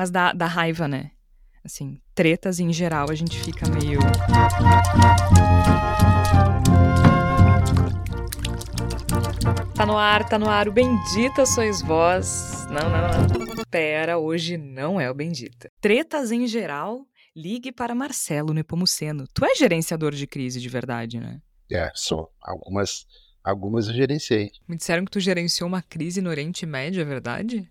Mas dá, dá raiva, né? Assim, tretas em geral a gente fica meio. Tá no ar, tá no ar o Bendita Sois Vós. Não, não, não. Pera, hoje não é o Bendita. Tretas em geral, ligue para Marcelo Nepomuceno. Tu é gerenciador de crise de verdade, né? É, sou. Algumas, algumas eu gerenciei. Me disseram que tu gerenciou uma crise no Oriente Médio, é verdade?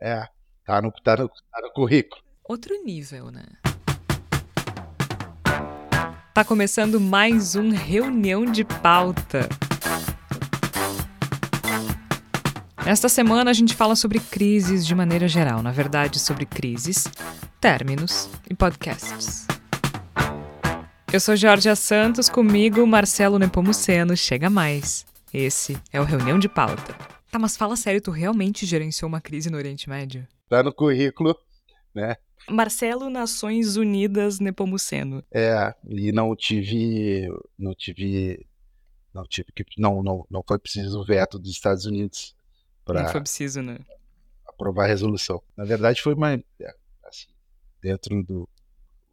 É, tá no, tá no, tá no currículo. Outro nível, né? Tá começando mais um Reunião de Pauta. Esta semana a gente fala sobre crises de maneira geral, na verdade, sobre crises, términos e podcasts. Eu sou Jorge Santos, comigo Marcelo Nepomuceno, chega mais. Esse é o Reunião de Pauta. Tá, mas fala sério, tu realmente gerenciou uma crise no Oriente Médio? Tá no currículo, né? Marcelo Nações Unidas Nepomuceno. É, e não tive, não tive, não tive que, não, não, não foi preciso o veto dos Estados Unidos para. Não foi preciso, né? Aprovar a resolução. Na verdade, foi uma, é, assim, dentro do,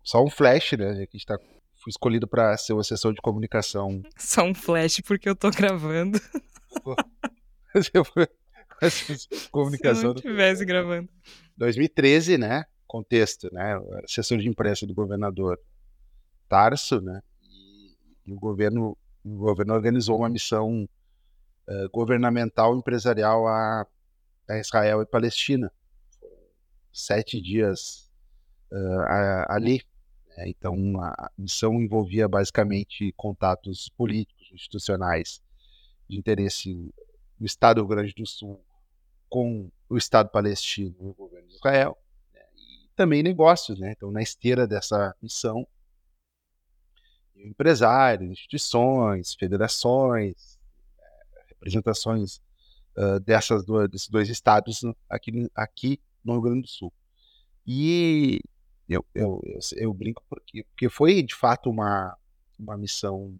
só um flash, né? A gente está fui escolhido para ser o assessor de comunicação. Só um flash porque eu tô gravando. comunicação. Se não tivesse gravando. 2013, né? Contexto, né? Assessor de imprensa do governador Tarso, né? E, e o governo, o governo organizou uma missão uh, governamental empresarial a, a, Israel e Palestina. Sete dias uh, a, ali. Né? Então, a missão envolvia basicamente contatos políticos, institucionais, de interesse do Estado do Rio Grande do Sul com o Estado palestino e o governo de Israel, né, e também negócios. Né? Então, na esteira dessa missão, empresários, instituições, federações, é, representações uh, dessas do, desses dois estados aqui, aqui no Rio Grande do Sul. E eu, eu, eu, eu brinco porque, porque foi de fato uma, uma missão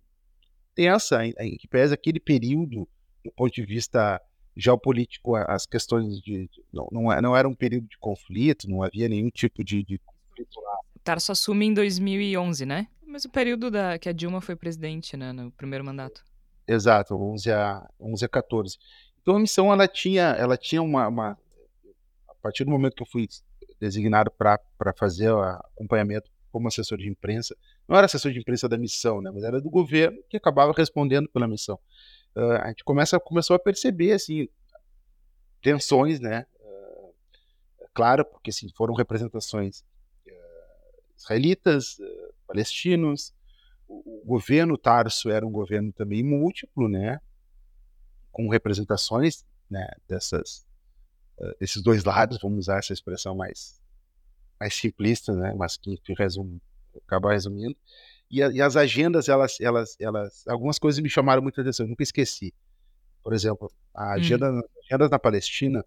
tensa, em, em que pesa aquele período do ponto de vista geopolítico, as questões de. de não, não, é, não, era um período de conflito, não havia nenhum tipo de, de conflito lá. O Tarso assume em 2011, né? Mas o período da, que a Dilma foi presidente, né, no primeiro mandato. Exato, 11 a, 11 a 14. Então a missão ela tinha, ela tinha uma, uma a partir do momento que eu fui designado para fazer o acompanhamento como assessor de imprensa, não era assessor de imprensa da missão, né, mas era do governo que acabava respondendo pela missão uh, a gente começa, começou a perceber assim, tensões, né? Uh, claro, porque assim, foram representações uh, israelitas, palestinos, o, governo Tarso era um governo também múltiplo, né? Com representações né, dessas, desses dois lados, vamos usar essa expressão mais, mais simplista, né? Mas que, que resume, acaba resumindo. E, e, as agendas, elas, elas, elas, algumas coisas me chamaram muita atenção, nunca esqueci. Por exemplo, a agenda, hum. agenda na Palestina,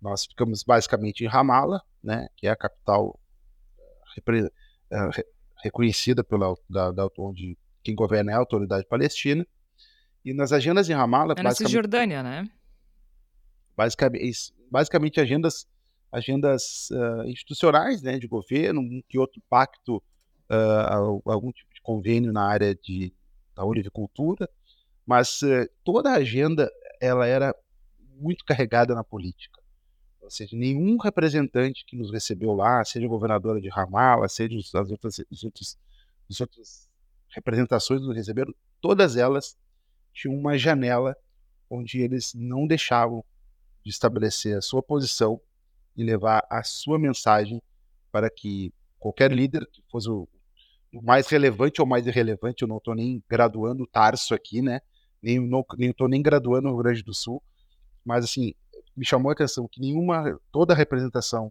nós ficamos basicamente em Ramallah, né, que é a capital repre, uh, reconhecida pela da, da, onde quem governa é a autoridade palestina. E nas agendas em Ramallah, é na Cisjordânia, né? Basicamente, basicamente agendas agendas uh, institucionais, né, de governo, um que outro pacto uh, algum tipo de convênio na área de, da olivicultura, mas uh, toda a agenda ela era muito carregada na política. Ou seja, nenhum representante que nos recebeu lá, seja a governadora de Ramallah, seja as outras, as outras, as outras representações que nos receberam, todas elas tinham uma janela onde eles não deixavam de estabelecer a sua posição e levar a sua mensagem para que qualquer líder que fosse o mais relevante ou mais irrelevante, eu não estou nem graduando o Tarso aqui, né? Nem não estou nem graduando no Rio Grande do Sul, mas assim me chamou a atenção que nenhuma toda a representação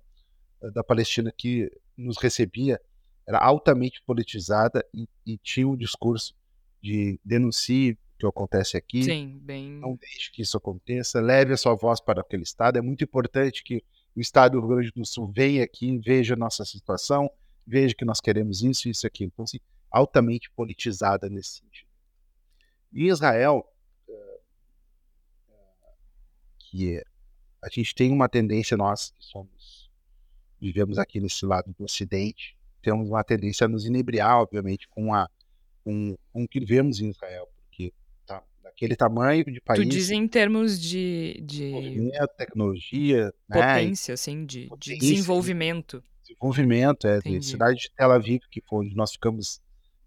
eh, da Palestina que nos recebia era altamente politizada e, e tinha um discurso de denuncie o que acontece aqui, Sim, bem... não deixe que isso aconteça, leve a sua voz para aquele estado. É muito importante que o estado do Rio Grande do Sul venha aqui, veja a nossa situação, veja que nós queremos isso, isso aqui. Então, assim, altamente politizada nesse sentido. E Israel, eh, eh, que a gente tem uma tendência, nós que somos vivemos aqui nesse lado do Ocidente, temos uma tendência a nos inebriar, obviamente, com, a, com, com o que vemos em Israel, porque tá, daquele tamanho de país... Tu diz em termos de... de... tecnologia... Né, Potência, né? assim, de, potência, de desenvolvimento. Desenvolvimento, é. De cidade de Tel Aviv, que foi onde nós ficamos,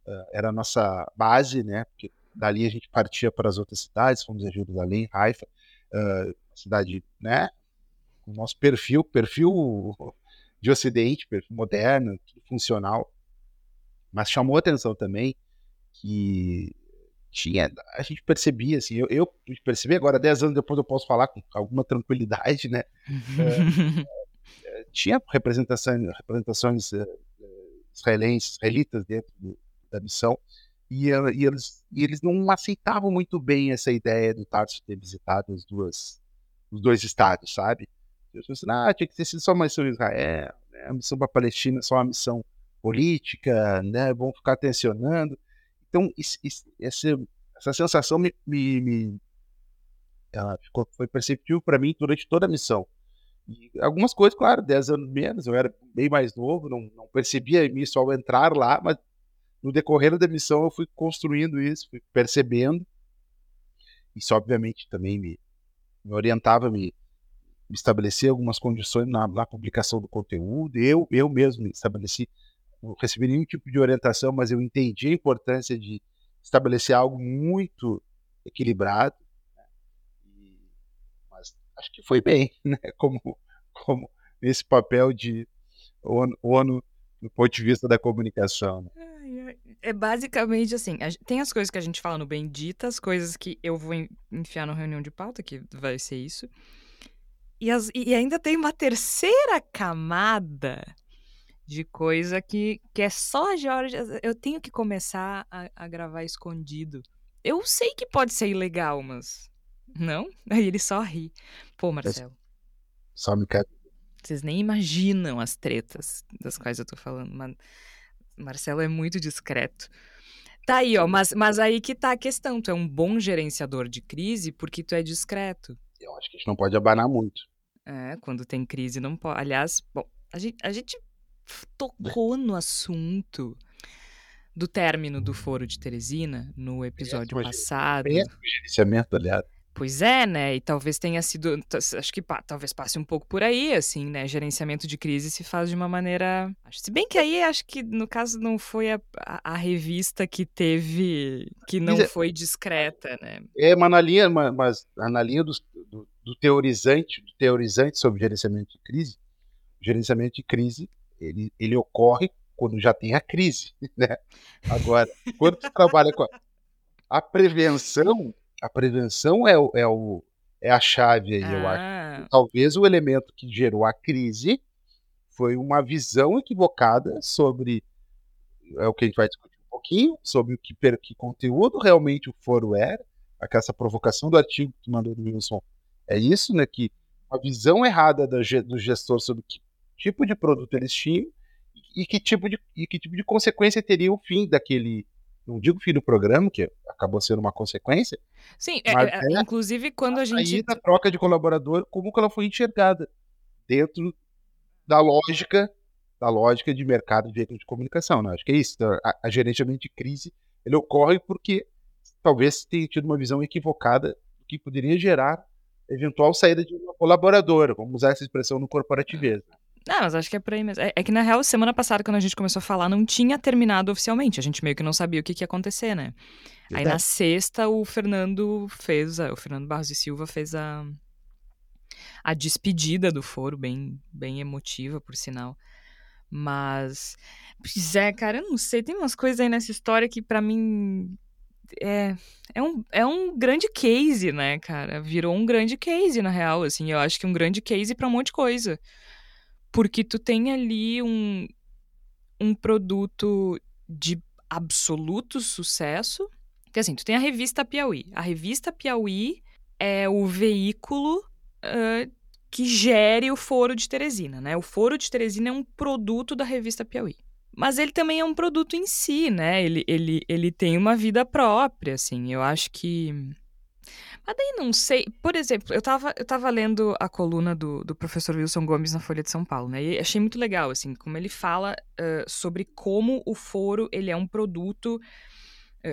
uh, era a nossa base, né? Porque dali a gente partia para as outras cidades, fomos a Jerusalém, Haifa, uh, cidade, né? O nosso perfil, perfil de Ocidente, perfil moderno, funcional. Mas chamou atenção também que tinha, a gente percebia, assim, eu, eu percebi agora, 10 anos depois eu posso falar com alguma tranquilidade, né? é, tinha representações, representações uh, israelenses, israelitas dentro da missão, e, e, eles, e eles não aceitavam muito bem essa ideia do Tarso ter visitado as duas, os dois estados, sabe? Eles assim, ah, tinha que ter sido só uma missão em Israel, né? a missão para a Palestina só uma missão política, né? Vão ficar tensionando. Então, essa, sensação me, me, me ficou, foi perceptível para mim durante toda a missão. E algumas coisas, claro, 10 anos menos, eu era bem mais novo, não, não percebia isso ao entrar lá, mas no decorrer da missão eu fui construindo isso, fui percebendo. Isso, obviamente, também me, me orientava, me, me estabelecer algumas condições na, na, publicação do conteúdo. Eu, eu mesmo estabeleci, não recebi nenhum tipo de orientação, mas eu entendi a importância de estabelecer algo muito equilibrado. Acho que foi bem, né? Como, como nesse papel de ONU, do ponto de vista da comunicação. Né? É basicamente assim, tem as coisas que a gente fala no Bendita, as coisas que eu vou enfiar na reunião de pauta, que vai ser isso. E, as, e ainda tem uma terceira camada de coisa que, que é só a Jorge. Eu tenho que começar a, a gravar escondido. Eu sei que pode ser ilegal, mas. Não? Aí ele só ri. Pô, Marcelo. Só me quer. Vocês nem imaginam as tretas das quais eu tô falando. Mas Marcelo é muito discreto. Tá aí, ó, mas, mas aí que tá a questão. Tu é um bom gerenciador de crise porque tu é discreto. Eu acho que a gente não pode abanar muito. É, quando tem crise não pode. Aliás, bom, a gente, a gente tocou no assunto do término do Foro de Teresina no episódio é, passado. É, gerenciamento, aliás. Pois é, né? E talvez tenha sido. Acho que pá, talvez passe um pouco por aí, assim, né? Gerenciamento de crise se faz de uma maneira. Se bem que aí acho que no caso não foi a, a, a revista que teve. que não é foi discreta, né? É, mas na linha, mas na linha do, do, do teorizante, do teorizante sobre gerenciamento de crise, gerenciamento de crise ele, ele ocorre quando já tem a crise, né? Agora, quando você trabalha com a, a prevenção a prevenção é, o, é, o, é a chave aí, ah. eu acho. Ah. Talvez o elemento que gerou a crise foi uma visão equivocada sobre é o que a gente vai discutir um pouquinho, sobre o que, que conteúdo realmente o foro era, essa provocação do artigo que mandou do Wilson. É isso, né? Que uma visão errada do, do gestor sobre que tipo de produto eles tinham e que tipo de, e que tipo de consequência teria o fim daquele, não digo fim do programa, que acabou sendo uma consequência. Sim, é, é, é, inclusive quando a gente. Da troca de colaborador, como que ela foi enxergada dentro da lógica da lógica de mercado de veículo de comunicação. Né? Acho que é isso. Então, a, a gerenciamento de crise ele ocorre porque talvez tenha tido uma visão equivocada do que poderia gerar eventual saída de uma colaboradora, vamos usar essa expressão no corporativismo. Não, mas acho que é por aí mesmo. É, é, que, na real, semana passada, quando a gente começou a falar, não tinha terminado oficialmente. A gente meio que não sabia o que, que ia acontecer, né? Aí na sexta, o Fernando fez, a, o Fernando Barros e Silva fez a, a despedida do foro, bem, bem emotiva, por sinal. Mas, pois é, cara, eu não sei, tem umas coisas aí nessa história que para mim é, é, um, é um grande case, né, cara? Virou um grande case, na real, assim. Eu acho que um grande case para um monte de coisa. Porque tu tem ali um, um produto de absoluto sucesso. Que assim, tu tem a revista Piauí. A revista Piauí é o veículo uh, que gere o Foro de Teresina, né? O Foro de Teresina é um produto da revista Piauí. Mas ele também é um produto em si, né? Ele, ele, ele tem uma vida própria, assim. Eu acho que Mas daí não sei. Por exemplo, eu tava, eu tava lendo a coluna do, do professor Wilson Gomes na Folha de São Paulo, né? E achei muito legal, assim, como ele fala uh, sobre como o foro ele é um produto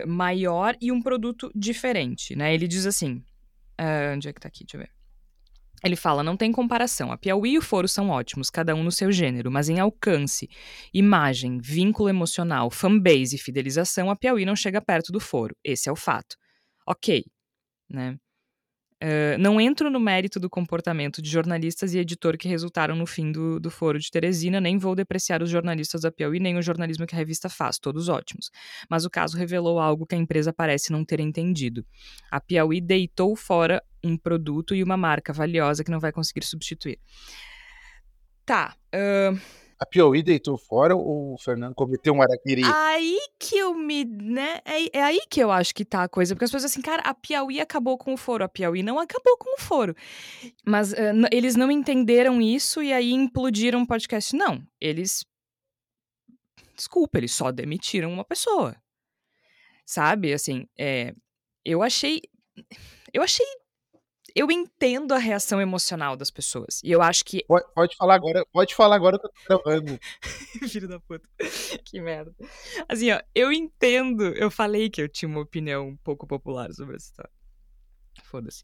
maior e um produto diferente, né? Ele diz assim. Uh, onde é que tá aqui? Deixa eu ver. Ele fala: não tem comparação. A Piauí e o Foro são ótimos, cada um no seu gênero, mas em alcance, imagem, vínculo emocional, fanbase e fidelização, a Piauí não chega perto do Foro. Esse é o fato. Ok, né? Uh, não entro no mérito do comportamento de jornalistas e editor que resultaram no fim do, do foro de Teresina, nem vou depreciar os jornalistas da Piauí, nem o jornalismo que a revista faz, todos ótimos. Mas o caso revelou algo que a empresa parece não ter entendido. A Piauí deitou fora um produto e uma marca valiosa que não vai conseguir substituir. Tá. Uh a Piauí deitou fora ou o Fernando cometeu um araquiri? Aí que eu me, né, é, é, aí que eu acho que tá a coisa, porque as pessoas assim, cara, a Piauí acabou com o foro, a Piauí não acabou com o foro. Mas uh, eles não entenderam isso e aí implodiram o podcast. Não, eles desculpa, eles só demitiram uma pessoa. Sabe, assim, é, eu achei eu achei eu entendo a reação emocional das pessoas. E eu acho que. Pode, pode falar agora, pode falar agora que eu tô gravando. Filho da puta. Que merda. Assim, ó, eu entendo. Eu falei que eu tinha uma opinião um pouco popular sobre essa história. Foda-se.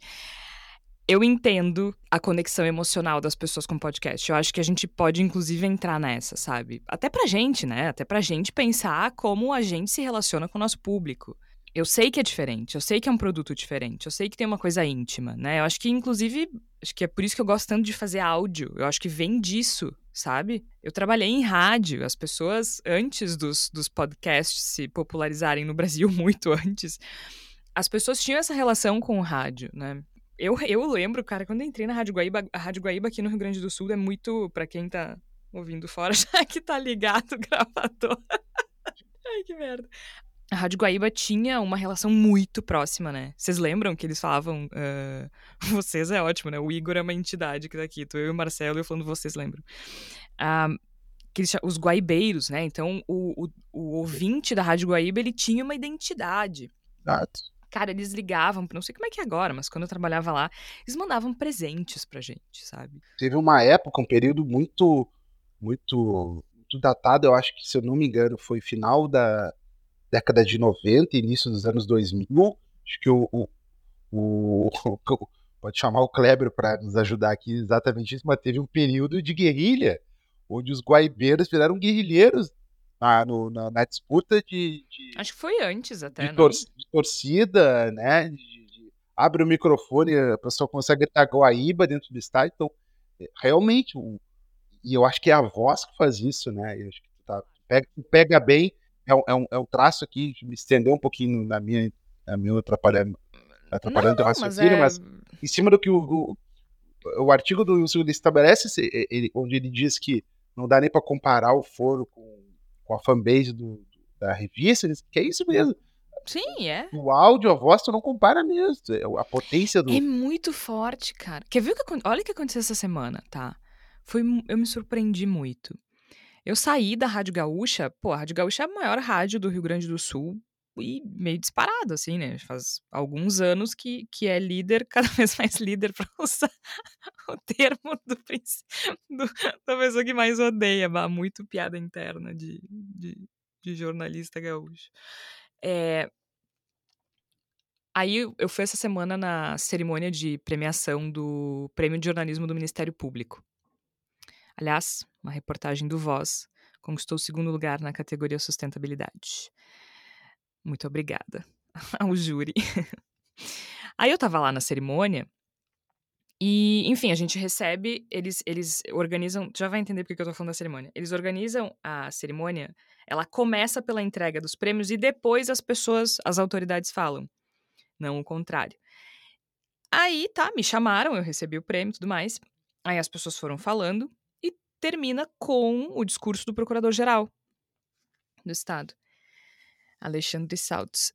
Eu entendo a conexão emocional das pessoas com o podcast. Eu acho que a gente pode, inclusive, entrar nessa, sabe? Até pra gente, né? Até pra gente pensar como a gente se relaciona com o nosso público. Eu sei que é diferente, eu sei que é um produto diferente, eu sei que tem uma coisa íntima, né? Eu acho que, inclusive, acho que é por isso que eu gosto tanto de fazer áudio. Eu acho que vem disso, sabe? Eu trabalhei em rádio, as pessoas, antes dos, dos podcasts se popularizarem no Brasil, muito antes, as pessoas tinham essa relação com o rádio, né? Eu, eu lembro, cara, quando eu entrei na Rádio Guaíba, a Rádio Guaíba aqui no Rio Grande do Sul é muito, para quem tá ouvindo fora, já que tá ligado gravador. Ai, que merda a Rádio Guaíba tinha uma relação muito próxima, né? Vocês lembram que eles falavam. Uh, vocês é ótimo, né? O Igor é uma entidade que tá aqui. Tô eu e o Marcelo, eu falando vocês lembram. Uh, que eles, os guaibeiros, né? Então, o, o, o, ouvinte da Rádio Guaíba, ele tinha uma identidade. Exato. Cara, eles ligavam, não sei como é que é agora, mas quando eu trabalhava lá, eles mandavam presentes pra gente, sabe? Teve uma época, um período muito, muito, muito datado, eu acho que, se eu não me engano, foi final da, década de 90, início dos anos 2000. Acho que o, o, o, o pode chamar o Kleber para nos ajudar aqui exatamente isso, mas teve um período de guerrilha, onde os guaibeiros viraram guerrilheiros na, no, na, na disputa de, de, Acho que foi antes até, de, tor de torcida, né? De, abre o microfone, a pessoa consegue gritar Guaíba dentro do estádio. Então, é, realmente, um, e eu acho que é a voz que faz isso, né? Eu acho que tá, pega, pega bem é um, é um, é um traço aqui, me estendeu um pouquinho na minha, na minha atrapalhando, atrapalhando não, raciocínio, mas, é... mas, em cima do que o, o, o artigo do Wilson estabelece, ele, onde ele diz que não dá nem para comparar o foro com, com a fanbase do, da revista, que é isso mesmo. Sim, é. O áudio, a voz, tu não compara mesmo. É a potência do. É muito forte, cara. Quer ver o que Olha o que aconteceu essa semana, tá? Foi, eu me surpreendi muito. Eu saí da Rádio Gaúcha, pô, a Rádio Gaúcha é a maior rádio do Rio Grande do Sul e meio disparado, assim, né? Faz alguns anos que, que é líder, cada vez mais líder, para usar o termo do, do, da pessoa que mais odeia, bah, muito piada interna de, de, de jornalista gaúcho. É, Aí eu fui essa semana na cerimônia de premiação do Prêmio de Jornalismo do Ministério Público. Aliás, uma reportagem do Voz conquistou o segundo lugar na categoria sustentabilidade. Muito obrigada ao júri. Aí eu tava lá na cerimônia e, enfim, a gente recebe, eles, eles organizam, já vai entender porque que eu tô falando da cerimônia. Eles organizam a cerimônia, ela começa pela entrega dos prêmios e depois as pessoas, as autoridades falam, não o contrário. Aí, tá, me chamaram, eu recebi o prêmio e tudo mais. Aí as pessoas foram falando termina com o discurso do Procurador-Geral do Estado, Alexandre Saltz.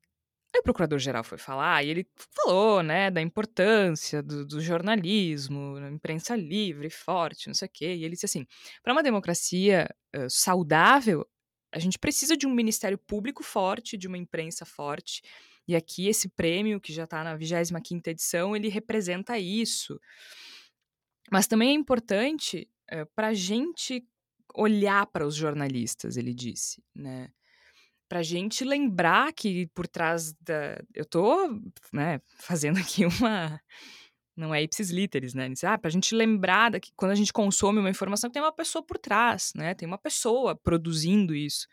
Aí o Procurador-Geral foi falar e ele falou, né, da importância do, do jornalismo, imprensa livre, forte, não sei o quê. E ele disse assim: para uma democracia uh, saudável, a gente precisa de um ministério público forte, de uma imprensa forte E aqui esse prêmio, que já está na 25ª edição, ele representa isso. Mas também é importante é, para a gente olhar para os jornalistas, ele disse, né? Para a gente lembrar que por trás da. Eu estou né, fazendo aqui uma. Não é ipsis literis, né? Ah, para a gente lembrar que quando a gente consome uma informação, tem uma pessoa por trás, né? Tem uma pessoa produzindo isso.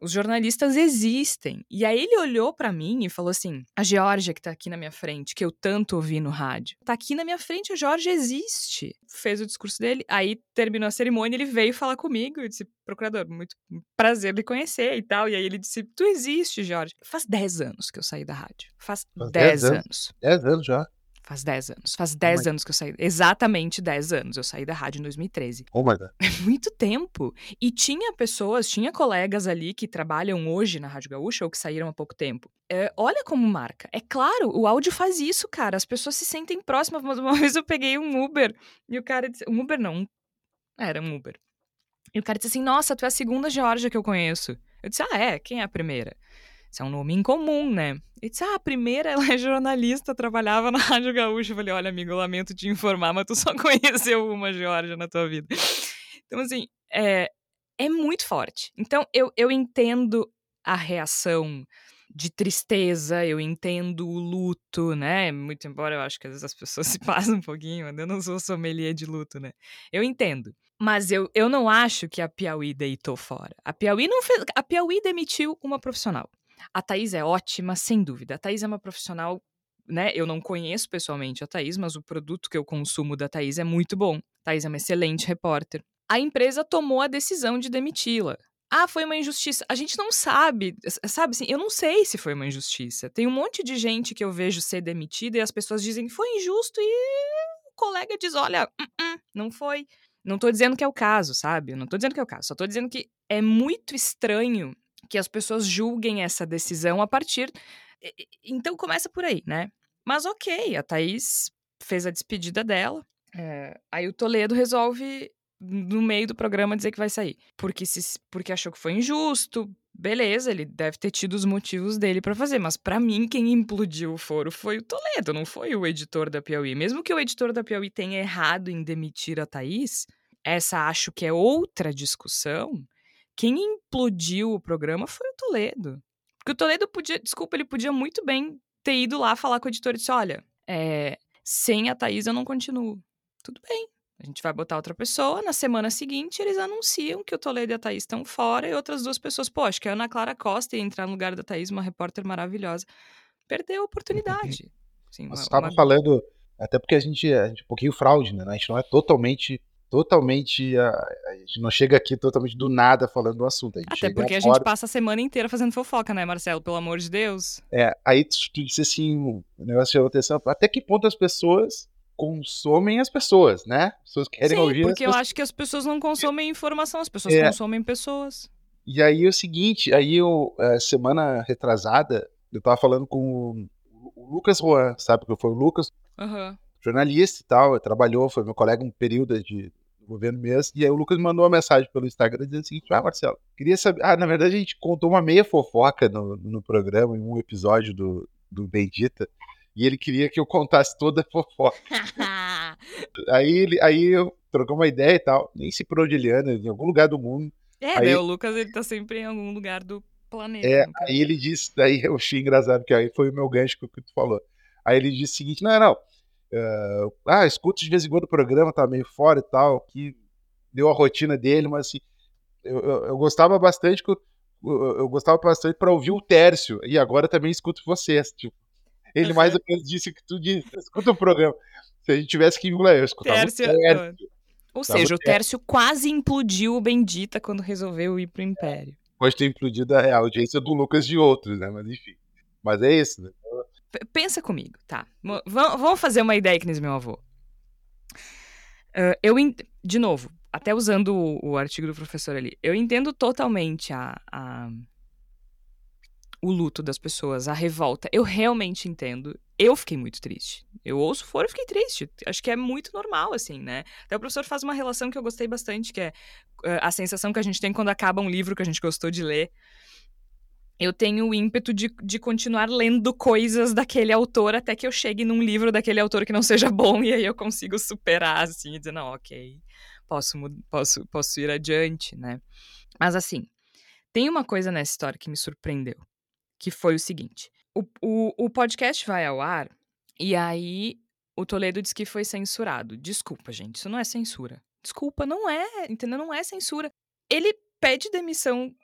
Os jornalistas existem. E aí ele olhou para mim e falou assim: a Georgia que tá aqui na minha frente, que eu tanto ouvi no rádio, tá aqui na minha frente, a Georgia existe. Fez o discurso dele, aí terminou a cerimônia, ele veio falar comigo. Eu disse: procurador, muito prazer lhe conhecer e tal. E aí ele disse: tu existe, Jorge. Faz 10 anos que eu saí da rádio. Faz 10 anos. 10 anos já. Faz 10 anos. Faz 10 oh anos que eu saí. Exatamente 10 anos. Eu saí da rádio em 2013. Oh my God. É muito tempo. E tinha pessoas, tinha colegas ali que trabalham hoje na Rádio Gaúcha ou que saíram há pouco tempo. É, olha como marca. É claro, o áudio faz isso, cara. As pessoas se sentem próximas. Mas uma vez eu peguei um Uber e o cara disse. Um Uber não. Um... Era um Uber. E o cara disse assim: Nossa, tu é a segunda Georgia que eu conheço. Eu disse: Ah, é? Quem é a primeira? Isso é um nome incomum, né? Ele disse, ah, a primeira ela é jornalista, trabalhava na Rádio Gaúcha. Eu falei, olha, amigo, lamento te informar, mas tu só conheceu uma Georgia na tua vida. Então, assim, é, é muito forte. Então, eu, eu entendo a reação de tristeza, eu entendo o luto, né? Muito embora eu acho que às vezes as pessoas se passam um pouquinho, eu não sou sommelier de luto, né? Eu entendo. Mas eu, eu não acho que a Piauí deitou fora. A Piauí não fez. A Piauí demitiu uma profissional. A Thaís é ótima, sem dúvida. A Thaís é uma profissional, né? Eu não conheço pessoalmente a Thaís, mas o produto que eu consumo da Thaís é muito bom. A Thaís é uma excelente repórter. A empresa tomou a decisão de demiti-la. Ah, foi uma injustiça. A gente não sabe, sabe assim, eu não sei se foi uma injustiça. Tem um monte de gente que eu vejo ser demitida e as pessoas dizem que foi injusto e o colega diz, olha, uh -uh, não foi. Não tô dizendo que é o caso, sabe? Não tô dizendo que é o caso, só tô dizendo que é muito estranho que as pessoas julguem essa decisão a partir. Então começa por aí, né? Mas ok, a Thaís fez a despedida dela. É, aí o Toledo resolve, no meio do programa, dizer que vai sair. Porque, se, porque achou que foi injusto. Beleza, ele deve ter tido os motivos dele para fazer, mas para mim quem implodiu o foro foi o Toledo, não foi o editor da Piauí. Mesmo que o editor da Piauí tenha errado em demitir a Thaís, essa acho que é outra discussão quem implodiu o programa foi o Toledo. Porque o Toledo podia, desculpa, ele podia muito bem ter ido lá falar com o editor e disse: olha, é, sem a Thaís eu não continuo. Tudo bem. A gente vai botar outra pessoa. Na semana seguinte, eles anunciam que o Toledo e a Thaís estão fora e outras duas pessoas. Pô, acho que a Ana Clara Costa ia entrar no lugar da Thaís, uma repórter maravilhosa. Perdeu a oportunidade. Sim, Você estava uma... falando, até porque a gente, a gente é um pouquinho fraude, né? A gente não é totalmente totalmente. A, a, gente não chega aqui totalmente do nada falando do assunto. Até porque a gente passa a semana inteira fazendo fofoca, né, Marcelo? Pelo amor de Deus. É, aí tu, tu disse assim, o negócio chamou atenção. Até que ponto as pessoas consomem as pessoas, né? As pessoas querem Sim, ouvir. Porque eu pessoas... acho que as pessoas não consomem informação, as pessoas é. consomem pessoas. E aí é o seguinte, aí eu, é, semana retrasada, eu tava falando com o, o Lucas Juan, sabe? Porque foi o Lucas. Uhum jornalista e tal, trabalhou, foi meu colega um período de governo mesmo, e aí o Lucas mandou uma mensagem pelo Instagram dizendo o seguinte, ah, Marcelo, queria saber, ah, na verdade a gente contou uma meia fofoca no, no programa, em um episódio do, do Bendita, e ele queria que eu contasse toda a fofoca. aí, ele, aí eu trocou uma ideia e tal, nem se por onde ele anda, em algum lugar do mundo. É, aí, né, o Lucas ele tá sempre em algum lugar do planeta. É, aí ele disse, daí eu achei engraçado, porque aí foi o meu gancho que tu falou. Aí ele disse o seguinte, não, não, Uh, ah, escuto de vez em quando o programa, tá meio fora e tal, que deu a rotina dele, mas assim, eu, eu, eu gostava bastante eu, eu, gostava bastante para ouvir o Tércio, e agora também escuto vocês, tipo. Ele mais ou menos disse que tu disse, escuta o programa. Se a gente tivesse que ir eu escutava Tércio, o Tércio. Ou seja, o Tércio quase implodiu o Bendita quando resolveu ir pro Império. Pode ter implodido a audiência do Lucas de outros, né? Mas enfim. Mas é isso, né? Pensa comigo, tá? V vamos fazer uma ideia que nem meu avô. Uh, eu, de novo, até usando o, o, artigo do professor ali, eu entendo totalmente a, a, o luto das pessoas, a revolta. Eu realmente entendo. Eu fiquei muito triste. Eu ouço fora e fiquei triste. Acho que é muito normal, assim, né? Até o professor faz uma relação que eu gostei bastante, que é a sensação que a gente tem quando acaba um livro que a gente gostou de ler eu tenho o ímpeto de, de continuar lendo coisas daquele autor até que eu chegue num livro daquele autor que não seja bom e aí eu consigo superar, assim, e dizer, não, ok, posso, posso, posso ir adiante, né? Mas, assim, tem uma coisa nessa história que me surpreendeu, que foi o seguinte, o, o, o podcast vai ao ar e aí o Toledo disse que foi censurado. Desculpa, gente, isso não é censura. Desculpa, não é, entendeu? Não é censura. Ele pede demissão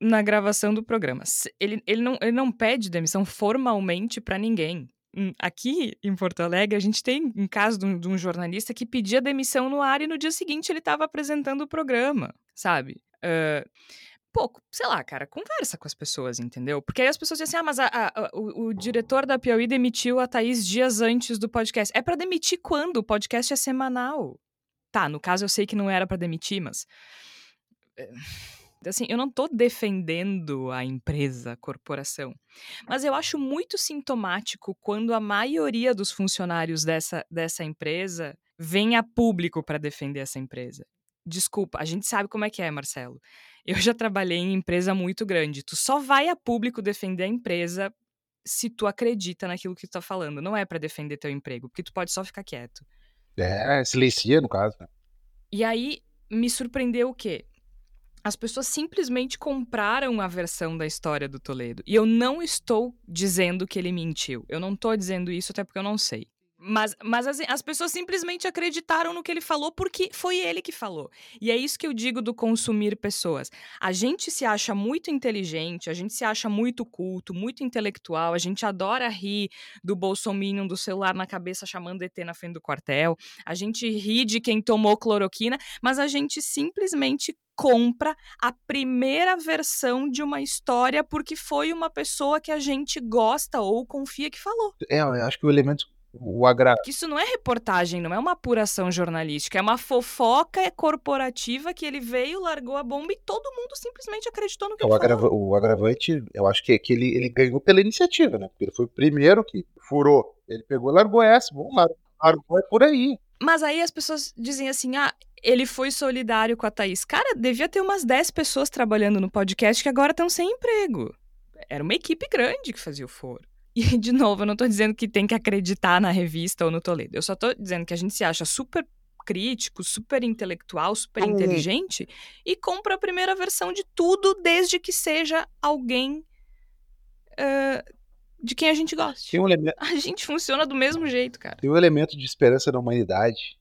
na gravação do programa. Ele, ele, não, ele não pede demissão formalmente para ninguém. Hum, aqui em Porto Alegre, a gente tem um caso de um, de um, jornalista que pedia demissão no ar e no dia seguinte ele estava apresentando o programa, sabe? Uh, pouco, sei lá, cara, conversa com as pessoas, entendeu? Porque aí as pessoas dizem assim: ah, mas a, a, o, o, diretor da Piauí demitiu a Thaís dias antes do podcast. É para demitir quando? O podcast é semanal. Tá, no caso eu sei que não era para demitir, mas. Assim, eu não tô defendendo a empresa, a corporação, mas eu acho muito sintomático quando a maioria dos funcionários dessa, dessa empresa vem a público para defender essa empresa. Desculpa, a gente sabe como é que é, Marcelo. Eu já trabalhei em empresa muito grande. Tu só vai a público defender a empresa se tu acredita naquilo que tu tá falando. Não é para defender teu emprego, porque tu pode só ficar quieto. É, silencia no caso. Né? E aí me surpreendeu o quê? As pessoas simplesmente compraram a versão da história do Toledo. E eu não estou dizendo que ele mentiu. Eu não estou dizendo isso até porque eu não sei. Mas, mas as, as, pessoas simplesmente acreditaram no que ele falou porque foi ele que falou. E é isso que eu digo do consumir pessoas. A gente se acha muito inteligente, a gente se acha muito culto, muito intelectual, a gente adora rir do Bolsonaro do celular na cabeça chamando ET na frente do quartel, a gente ri de quem tomou cloroquina, mas a gente simplesmente compra a primeira versão de uma história porque foi uma pessoa que a gente gosta ou confia que falou. É, eu acho que o elemento o agra... Isso não é reportagem, não é uma apuração jornalística, é uma fofoca corporativa que ele veio, largou a bomba e todo mundo simplesmente acreditou no que o ele agrava... falou. O agravante, eu acho que, é que ele, ele ganhou pela iniciativa, né? Porque ele foi o primeiro que furou. Ele pegou e largou essa, bom, largou é por aí. Mas aí as pessoas dizem assim, ah, ele foi solidário com a Thaís. Cara, devia ter umas 10 pessoas trabalhando no podcast que agora estão sem emprego. Era uma equipe grande que fazia o foro. E, de novo, eu não tô dizendo que tem que acreditar na revista ou no Toledo. Eu só tô dizendo que a gente se acha super crítico, super intelectual, super inteligente e compra a primeira versão de tudo desde que seja alguém uh, de quem a gente gosta. Um elemento... A gente funciona do mesmo jeito, cara. Tem um elemento de esperança na humanidade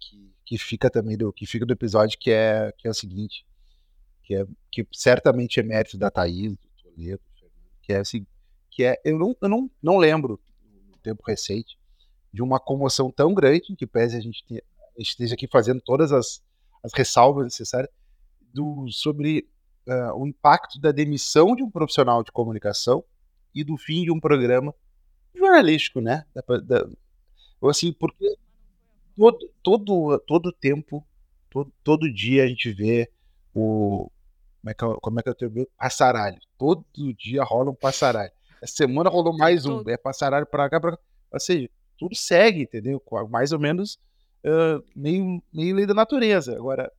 que, que fica também do que fica do episódio que é que é o seguinte, que é que certamente é mérito da Thaís, do Toledo, que é assim, que é, eu não, eu não, não lembro, no tempo recente, de uma comoção tão grande, que pese a gente, ter, esteja aqui fazendo todas as, as ressalvas necessárias, do, sobre uh, o impacto da demissão de um profissional de comunicação e do fim de um programa jornalístico, né? Da, da, assim, porque todo, todo, todo tempo, todo, todo dia a gente vê o. Como é que, é como é que eu tenho? Passaralho. Todo dia rola um passaralho. Essa semana rolou mais um. É passaralho pra cá, pra cá. Seja, tudo segue, entendeu? Mais ou menos uh, meio, meio lei da natureza. Agora.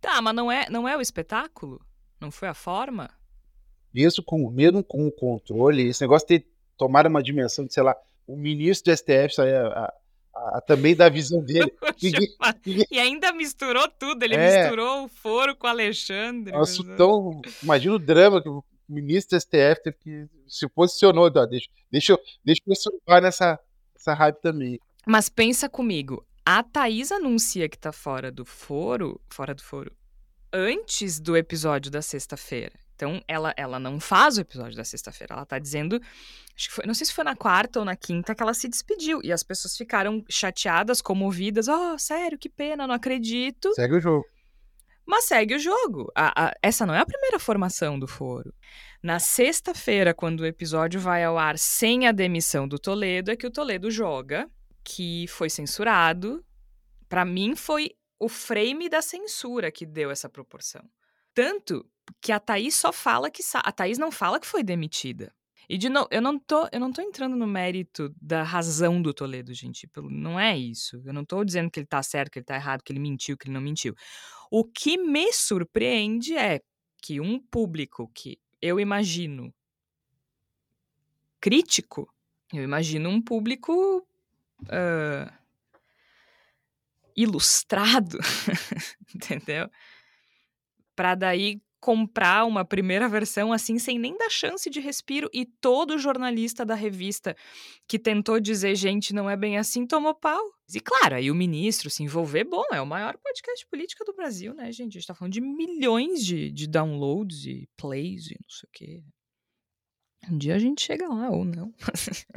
Tá, mas não é, não é o espetáculo? Não foi a forma? Mesmo com, mesmo com o controle, esse negócio de ter tomado uma dimensão de, sei lá, o ministro do STF a, a, a, também da visão dele. e ainda misturou tudo, ele é, misturou o foro com o Alexandre. Nossa, então, imagina o drama que o ministro do STF teve que se posicionou, deixa, deixa, eu, deixa eu surfar nessa, nessa hype também. Mas pensa comigo, a Thaís anuncia que tá fora do foro, fora do foro, antes do episódio da sexta-feira. Então, ela, ela não faz o episódio da sexta-feira. Ela tá dizendo. Acho que foi, não sei se foi na quarta ou na quinta que ela se despediu. E as pessoas ficaram chateadas, comovidas. Oh, sério, que pena, não acredito. Segue o jogo. Mas segue o jogo. A, a, essa não é a primeira formação do foro. Na sexta-feira, quando o episódio vai ao ar sem a demissão do Toledo, é que o Toledo joga, que foi censurado. Para mim, foi o frame da censura que deu essa proporção. Tanto que a Thaís só fala que. A Thaís não fala que foi demitida. E de novo, eu não tô, eu não tô entrando no mérito da razão do Toledo, gente. Não é isso. Eu não tô dizendo que ele tá certo, que ele tá errado, que ele mentiu, que ele não mentiu. O que me surpreende é que um público que eu imagino crítico, eu imagino um público uh, ilustrado, entendeu? Para daí comprar uma primeira versão assim sem nem dar chance de respiro e todo jornalista da revista que tentou dizer gente não é bem assim tomou pau. E claro, aí o ministro se envolver, bom, é o maior podcast política do Brasil, né, gente? A gente tá falando de milhões de, de downloads e plays e não sei o quê. Um dia a gente chega lá, ou não.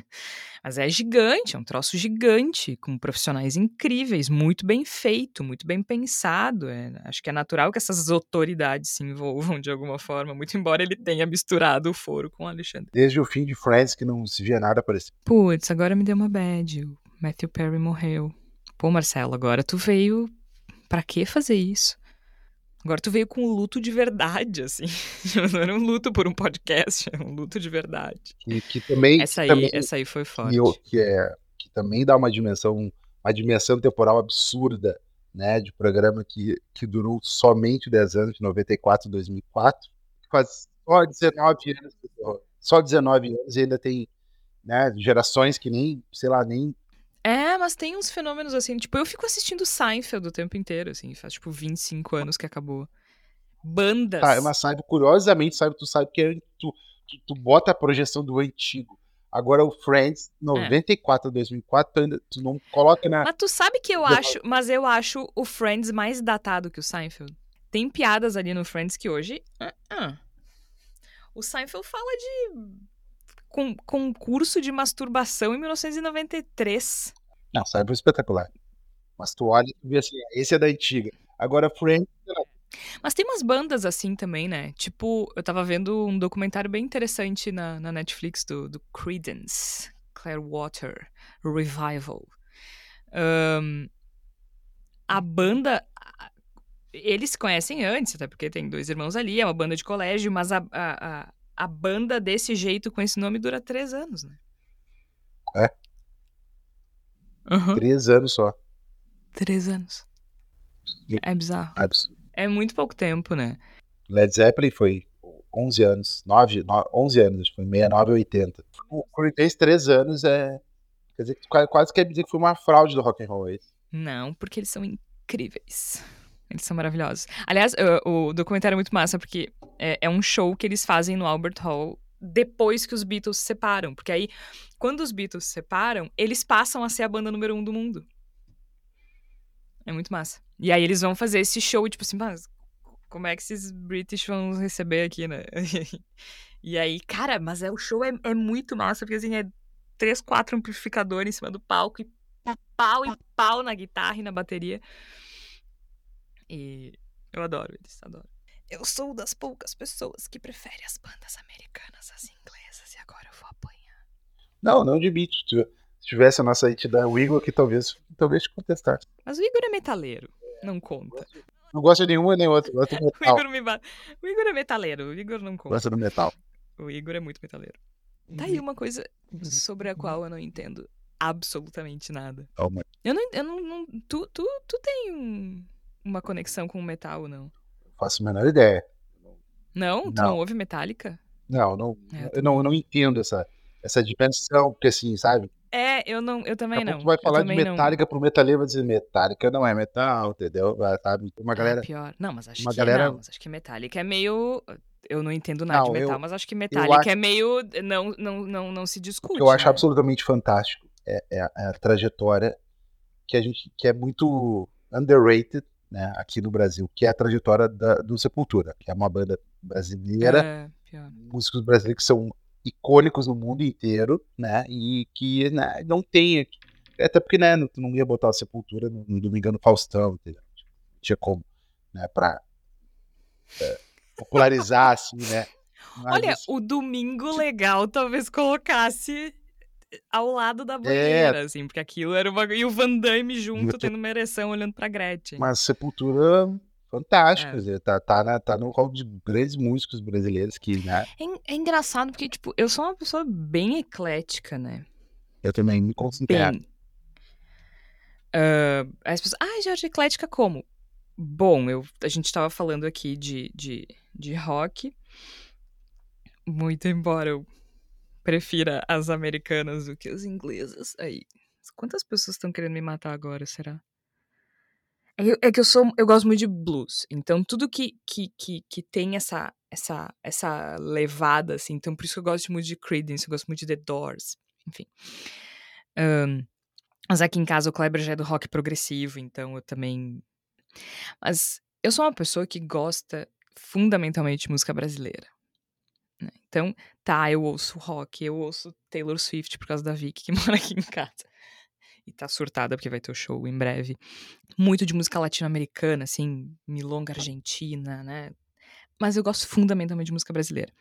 Mas é gigante, é um troço gigante, com profissionais incríveis, muito bem feito, muito bem pensado. É, acho que é natural que essas autoridades se envolvam de alguma forma, muito embora ele tenha misturado o foro com o Alexandre. Desde o fim de Friends que não se via nada aparecer. Putz, agora me deu uma bad. O Matthew Perry morreu. Pô, Marcelo, agora tu veio. Pra que fazer isso? Agora tu veio com um luto de verdade, assim. Não era um luto por um podcast, é um luto de verdade. Que, que também. Essa aí, também, essa aí foi forte. Que, que, é, que também dá uma dimensão, uma dimensão temporal absurda, né? De programa que, que durou somente 10 anos, de 94 a 2004. Faz só 19 anos. Só 19 anos e ainda tem né, gerações que nem, sei lá, nem é, mas tem uns fenômenos assim, tipo, eu fico assistindo Seinfeld o tempo inteiro, assim, faz tipo 25 anos que acabou. Bandas. Tá, é uma Seinfeld, curiosamente, sabe, tu sabe que é, tu, tu, tu, bota a projeção do antigo. Agora o Friends, 94 a 2004, tu, ainda, tu não coloca na... Mas tu sabe que eu acho, mas eu acho o Friends mais datado que o Seinfeld. Tem piadas ali no Friends que hoje... Uh -uh. O Seinfeld fala de com, concurso de masturbação em 1993. Não, saiba espetacular. Mas tu olha e vê assim, esse é da antiga. Agora, Friends. Mas tem umas bandas assim também, né? Tipo, eu tava vendo um documentário bem interessante na, na Netflix do, do Creedence Clearwater Revival. Um, a banda. Eles se conhecem antes, até porque tem dois irmãos ali, é uma banda de colégio, mas a, a, a a banda desse jeito, com esse nome, dura três anos, né? É. Uhum. Três anos só. Três anos. É bizarro. Absurdo. É muito pouco tempo, né? Led Zeppelin foi 11 anos. 9, 9 11 anos. Foi 69 ou 80. O Creedence, três anos é... Quer dizer, quase quer dizer que foi uma fraude do rock and roll, é isso? Não, porque eles são incríveis. Eles são maravilhosos. Aliás, o, documentário é muito massa, porque é, é, um show que eles fazem no Albert Hall depois que os Beatles se separam. Porque aí, quando os Beatles se separam, eles passam a ser a banda número um do mundo. É muito massa. E aí eles vão fazer esse show, tipo assim, mas como é que esses British vão receber aqui, né? e aí, cara, mas é, o show é, é muito massa, porque assim, é três, quatro amplificadores em cima do palco, e pau e pau na guitarra e na bateria. E eu adoro eles, adoro. Eu sou das poucas pessoas que preferem as bandas americanas às inglesas e agora eu vou apanhar. Não, não admito. Se tivesse a nossa entidade, o Igor, que talvez, talvez te contestasse. Mas o Igor é metaleiro, não conta. Não gosta de nenhuma nem outra, gosta do metal. o, Igor me... o Igor é metaleiro, o Igor não conta. Gosta do metal. O Igor é muito metaleiro. Tá aí uma coisa sobre a qual eu não entendo absolutamente nada. Eu não, eu não, não tu, tu, tu tem um, uma conexão com o metal, não? Faço a menor ideia. Não? Tu não, não ouve Metallica? Não, não, é, eu não, eu não entendo essa, essa dimensão, porque assim, sabe? É, eu não, eu também não. Tu vai falar de Metallica não. pro metaleiro vai dizer Metallica não é metal, entendeu? Sabe? Uma galera. É pior. Não, mas acho uma que galera... não, mas acho que Metallica é meio. Eu não entendo nada não, de metal, eu, mas acho que Metallica acho... é meio. Não, não, não, não se discute. O que eu acho né? absolutamente fantástico é, é, a, é a trajetória que a gente que é muito underrated né, aqui no Brasil, que é a trajetória da, do Sepultura, que é uma banda brasileira, é, músicos brasileiros que são icônicos no mundo inteiro, né, e que né, não tem, até porque, né, tu não ia botar a Sepultura no, no Domingão Faustão, entendeu? tinha como, né, pra é, popularizar, assim, né. Mas, Olha, o Domingo Legal talvez colocasse ao lado da banheira, é. assim, porque aquilo era uma. E o Van Damme junto, tendo uma ereção olhando pra Gretchen. Mas Sepultura fantástico, é. dizer, tá, tá, na, tá no rol de grandes músicos brasileiros que, né? É, é, engraçado porque, tipo, eu sou uma pessoa bem eclética, né? Eu também me considero. Bem. Uh, as pessoas, ah, Jorge, eclética como? Bom, eu, a gente tava falando aqui de, de, de rock. Muito embora eu prefira as americanas do que as inglesas. Aí, quantas pessoas estão querendo me matar agora, será? É que, é que eu sou, eu gosto muito de blues, então tudo que, que, que, que tem essa, essa, essa levada, assim, então por isso que eu gosto muito de Creedence, eu gosto muito de The Doors, enfim. Um, mas aqui em casa o Kleber já é do rock progressivo, então eu também. Mas eu sou uma pessoa que gosta fundamentalmente de música brasileira. Né? Então, tá, eu ouço rock, eu ouço Taylor Swift por causa da Vicky, que mora aqui em casa e tá surtada porque vai ter o show em breve. Muito de música latino-americana, assim, milonga argentina, né? Mas eu gosto fundamentalmente de música brasileira.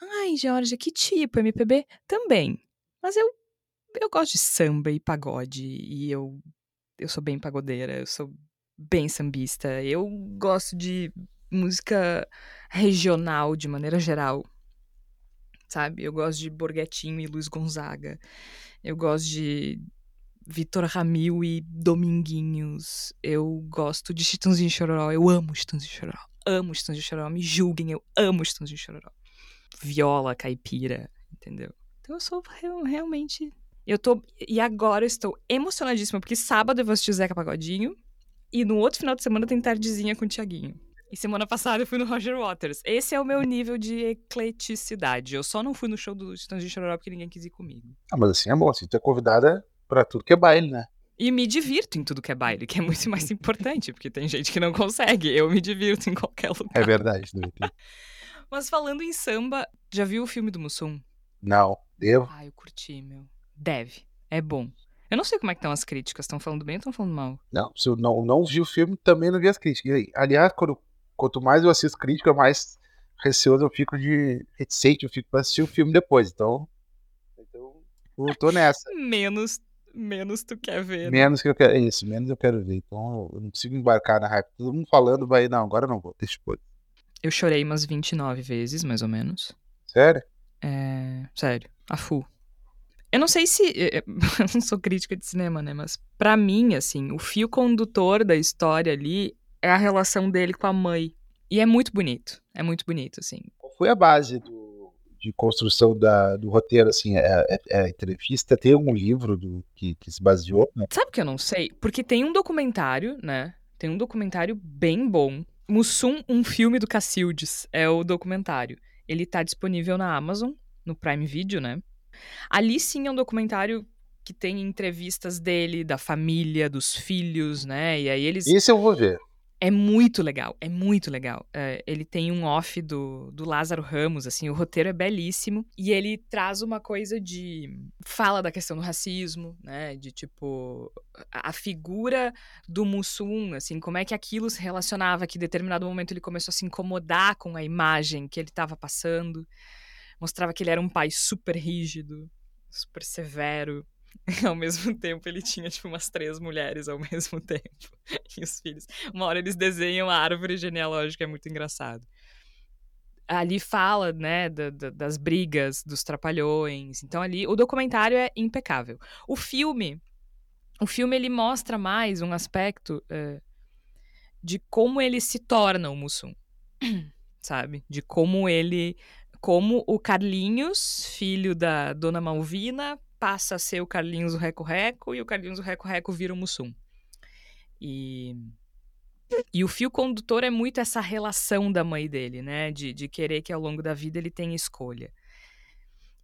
Ai, Georgia, que tipo? MPB? Também. Mas eu eu gosto de samba e pagode e eu eu sou bem pagodeira, eu sou bem sambista. Eu gosto de música regional de maneira geral. Sabe? Eu gosto de Borghettino e Luiz Gonzaga. Eu gosto de Vitor Ramil e Dominguinhos. Eu gosto de Chitãozinho Chororó. Eu amo Chitãozinho Chororó. Amo Chitãozinho Chororó. Me julguem, eu amo Chitãozinho Chororó. Viola, caipira, entendeu? Então eu sou realmente... Eu tô... E agora eu estou emocionadíssima, porque sábado eu vou assistir Zeca Pagodinho. E no outro final de semana tem tardezinha com o Tiaguinho. E semana passada eu fui no Roger Waters. Esse é o meu nível de ecleticidade. Eu só não fui no show do Chitãozinho Chororó porque ninguém quis ir comigo. Ah, mas assim é bom. Se tu é convidada, para tudo que é baile, né? E me divirto em tudo que é baile, que é muito mais importante, porque tem gente que não consegue. Eu me divirto em qualquer lugar. É verdade, Mas falando em samba, já viu o filme do Mussum? Não, devo. Ah, eu curti, meu. Deve. É bom. Eu não sei como é que estão as críticas. Estão falando bem ou estão falando mal? Não, se eu não, não vi o filme, também não vi as críticas. Aliás, quando, quanto mais eu assisto crítica, mais receoso eu fico de reticente, eu fico pra assistir o filme depois. Então, então eu tô nessa. Menos menos tu quer ver. Né? Menos que eu quero. É isso, menos eu quero ver. Então eu não consigo embarcar na hype. Todo mundo falando, vai, não, agora não vou, deixa eu Eu chorei umas 29 vezes, mais ou menos. Sério? É. Sério, a full. Eu não sei se. Eu não sou crítica de cinema, né? Mas para mim, assim, o fio condutor da história ali é a relação dele com a mãe. E é muito bonito. É muito bonito, assim. Qual foi a base do, de construção da, do roteiro, assim, é, é, é entrevista? Tem algum livro do, que, que se baseou? Né? Sabe que eu não sei? Porque tem um documentário, né? Tem um documentário bem bom. Mussum, um filme do Cacildes, é o documentário. Ele tá disponível na Amazon, no Prime Video, né? Ali sim é um documentário que tem entrevistas dele, da família, dos filhos, né? E aí eles. Isso eu vou ver. É muito legal, é muito legal. É, ele tem um off do, do Lázaro Ramos, assim, o roteiro é belíssimo. E ele traz uma coisa de. Fala da questão do racismo, né? De tipo. A, figura do Mussum, assim, como é que aquilo se relacionava, que em determinado momento ele começou a se incomodar com a imagem que ele estava passando. Mostrava que ele era um pai super rígido, super severo. ao mesmo tempo ele tinha, tipo, umas três mulheres ao mesmo tempo. E os filhos. Uma hora eles desenham a árvore genealógica, é muito engraçado. Ali fala, né, da, da, das brigas, dos trapalhões. Então ali, o documentário é impecável. O filme, o filme ele mostra mais um aspecto uh, de como ele se torna o Mussum, sabe? De como ele, como o Carlinhos, filho da Dona Malvina, passa a ser o Carlinhos o Reco Reco e o Carlinhos o Reco Reco vira o Mussum. E, e o fio condutor é muito essa relação da mãe dele, né? De, de querer que ao longo da vida ele tenha escolha.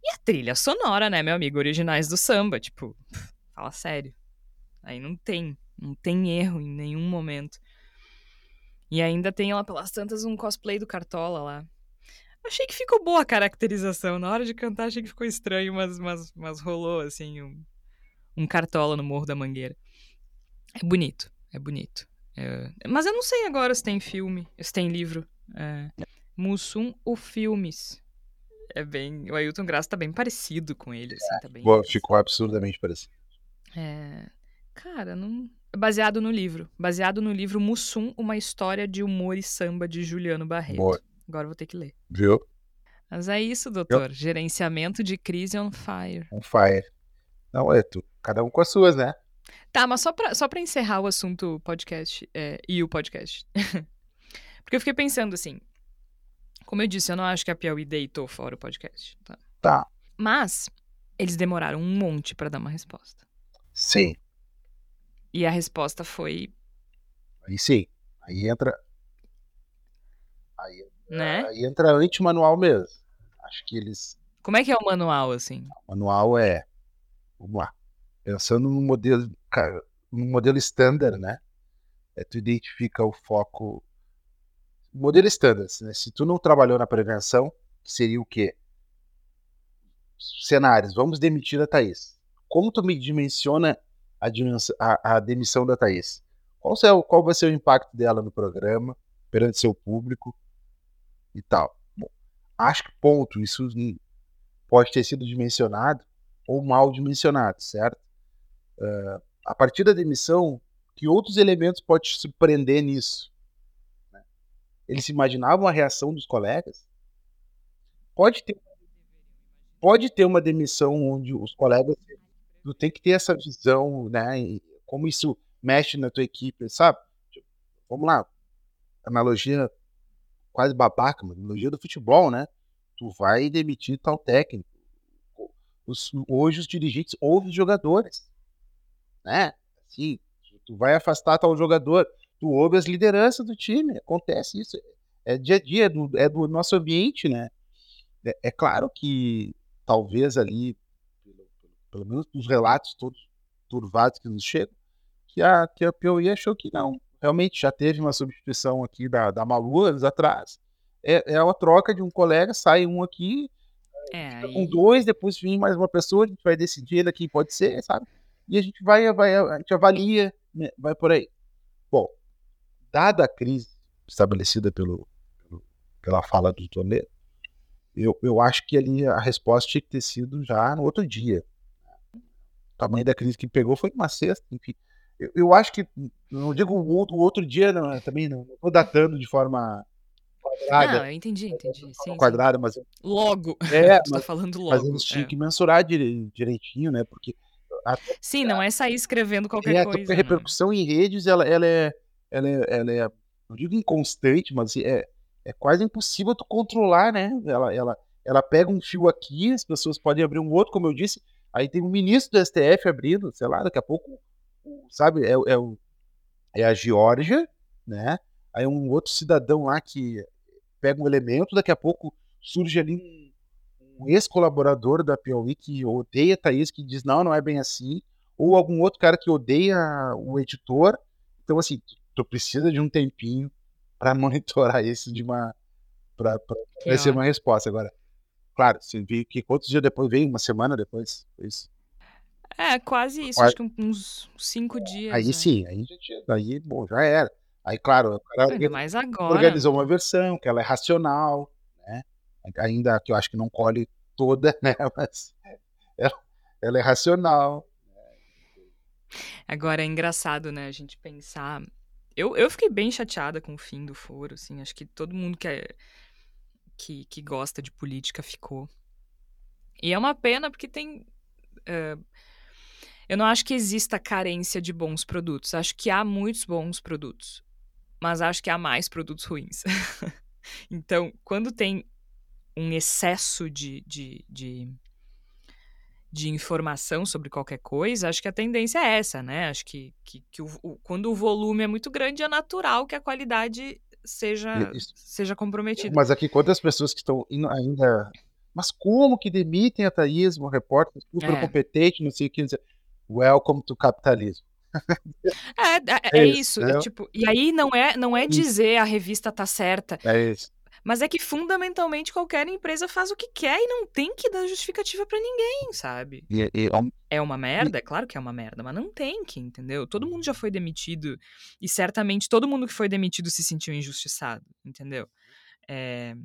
E a trilha sonora, né, meu amigo? Originais do samba, tipo, fala sério. Aí não tem, não tem erro em nenhum momento. E ainda tem lá pelas tantas um cosplay do Cartola lá. Achei que ficou boa a caracterização. Na hora de cantar, achei que ficou estranho, mas, mas, mas rolou, assim, um, um cartola no Morro da Mangueira. É bonito, é bonito. É, mas eu não sei agora se tem filme, se tem livro. É, Mussum, o Filmes. É bem. O Ailton Graça tá bem parecido com ele, assim, tá bem. Boa, ficou absurdamente parecido. É. Cara, não. Baseado no livro. Baseado no livro Mussum, uma história de humor e samba de Juliano Barreto. Boa. Agora vou ter que ler. Viu? Mas é isso, doutor. Gerenciamento de crise on fire. On fire. Não, é tu. Cada um com as suas, né? Tá, mas só pra, só pra encerrar o assunto podcast é, e o podcast. Porque eu fiquei pensando assim. Como eu disse, eu não acho que a Piauí deitou fora o podcast. Tá. Tá. Mas eles demoraram um monte para dar uma resposta. Sim. E a resposta foi. Aí sim. Aí entra. Aí, Né? aí entra anti-manual mesmo. Acho que eles. Como é que é o manual, assim? O manual é. Vamos lá. Pensando no modelo. Cara, no modelo standard, né? É, tu identifica o foco. Modelo standard, né? Se tu não trabalhou na prevenção, seria o quê? Cenários. Vamos demitir a Thaís. Como tu me dimensiona a, dimensão, a, a demissão da Thaís? Qual, é, qual vai ser o impacto dela no programa, perante seu público e tal? Bom, acho que ponto, isso pode ter sido dimensionado ou mal dimensionado, certo? Uh, a partir da demissão, que outros elementos podem te surpreender nisso? Né? Eles imaginavam a reação dos colegas? Pode ter, pode ter uma demissão onde os colegas tu tem que ter essa visão, né? Como isso mexe na tua equipe, sabe? Tipo, vamos lá, analogia quase babaca, mas analogia do futebol, né? Tu vai demitir tal técnico. Os, hoje os dirigentes ouvem os jogadores, né? Assim, tu vai afastar tal jogador, tu ouve as lideranças do time, acontece isso, é dia a dia, é do, é do nosso ambiente, né? É, é claro que talvez ali, pelo, pelo menos nos relatos todos turvados que nos chegam, que a, que a Piauí achou que não. Realmente já teve uma substituição aqui da, da Malu anos atrás. É, é uma troca de um colega, sai um aqui, É, com aí- dois, depois vem mais uma pessoa, a gente vai decidir quem pode ser, sabe? E a gente vai, vai a gente avalia, né, vai por aí. Bom, dada a crise estabelecida pelo, pela fala do Toledo, eu, eu acho que ali a resposta tinha que ter sido já no outro dia. O tamanho da crise que pegou foi numa sexta, enfim. Eu, eu acho que, não digo o outro, o outro dia, não, também não estou datando de forma quadrada, Não, eu entendi, entendi. Sim, sim. quadrada mas Logo. É, tá mas- falando mas logo. eles tinham é. que mensurar dire- direitinho, né? Porque a, Sim, não é sair escrevendo qualquer é, a coisa. né? repercussão em redes, ela, ela, é, ela, é, ela é, não digo inconstante, mas é, é quase impossível tu controlar, né? Ela, ela, ela pega um fio aqui, as pessoas podem abrir um outro, como eu disse, aí tem um ministro do STF abrindo, sei lá, daqui a pouco, sabe, é, é, o, é a Geórgia, né? Aí um outro cidadão lá que pega um elemento, daqui a pouco surge ali um, um ex-colaborador da Piauí que odeia Thaís, que diz, não, não é bem assim, ou algum outro cara que odeia o editor. Então, assim, tu, tu precisa de um tempinho para monitorar isso de uma. para ótimo. uma resposta. Agora, claro, você viu que quantos dias depois veio? Uma semana depois? Isso. É, quase isso. Quase- Acho que uns cinco dias. Aí né? sim, aí, já tinha- bom, já era. Aí, claro, o cara Ainda mais agora. organizou uma versão que ela é racional, né? Ainda que eu acho que não colhe toda, né? Mas ela, ela é racional. Agora é engraçado, né, a gente pensar. Eu, eu fiquei bem chateada com o fim do foro, assim. Acho que todo mundo que, é, que, que gosta de política ficou. E é uma pena porque tem. eh, eu não acho que exista carência de bons produtos. Acho que há muitos bons produtos. Mas acho que há mais produtos ruins. então, quando tem um excesso de, de, de, de informação sobre qualquer coisa, acho que a tendência é essa, né? Acho que, que, que o, o- quando o volume é muito grande, é natural que a qualidade seja, Isso. seja comprometida. Mas aqui, quantas pessoas que estão indo ainda. Mas como que demitem a Thaís, uma repórter super É. competente, não sei o que. dizer, Welcome to capitalismo. É, é, É é isso, é tipo, e aí não é, não é dizer a revista tá certa, É isso. mas é que fundamentalmente qualquer empresa faz o que quer e não tem que dar justificativa pra ninguém, sabe? E, e, é um- É uma merda? É claro que é uma merda, mas não tem que, entendeu? Todo mundo já foi demitido e certamente todo mundo que foi demitido se sentiu injustiçado, entendeu? É,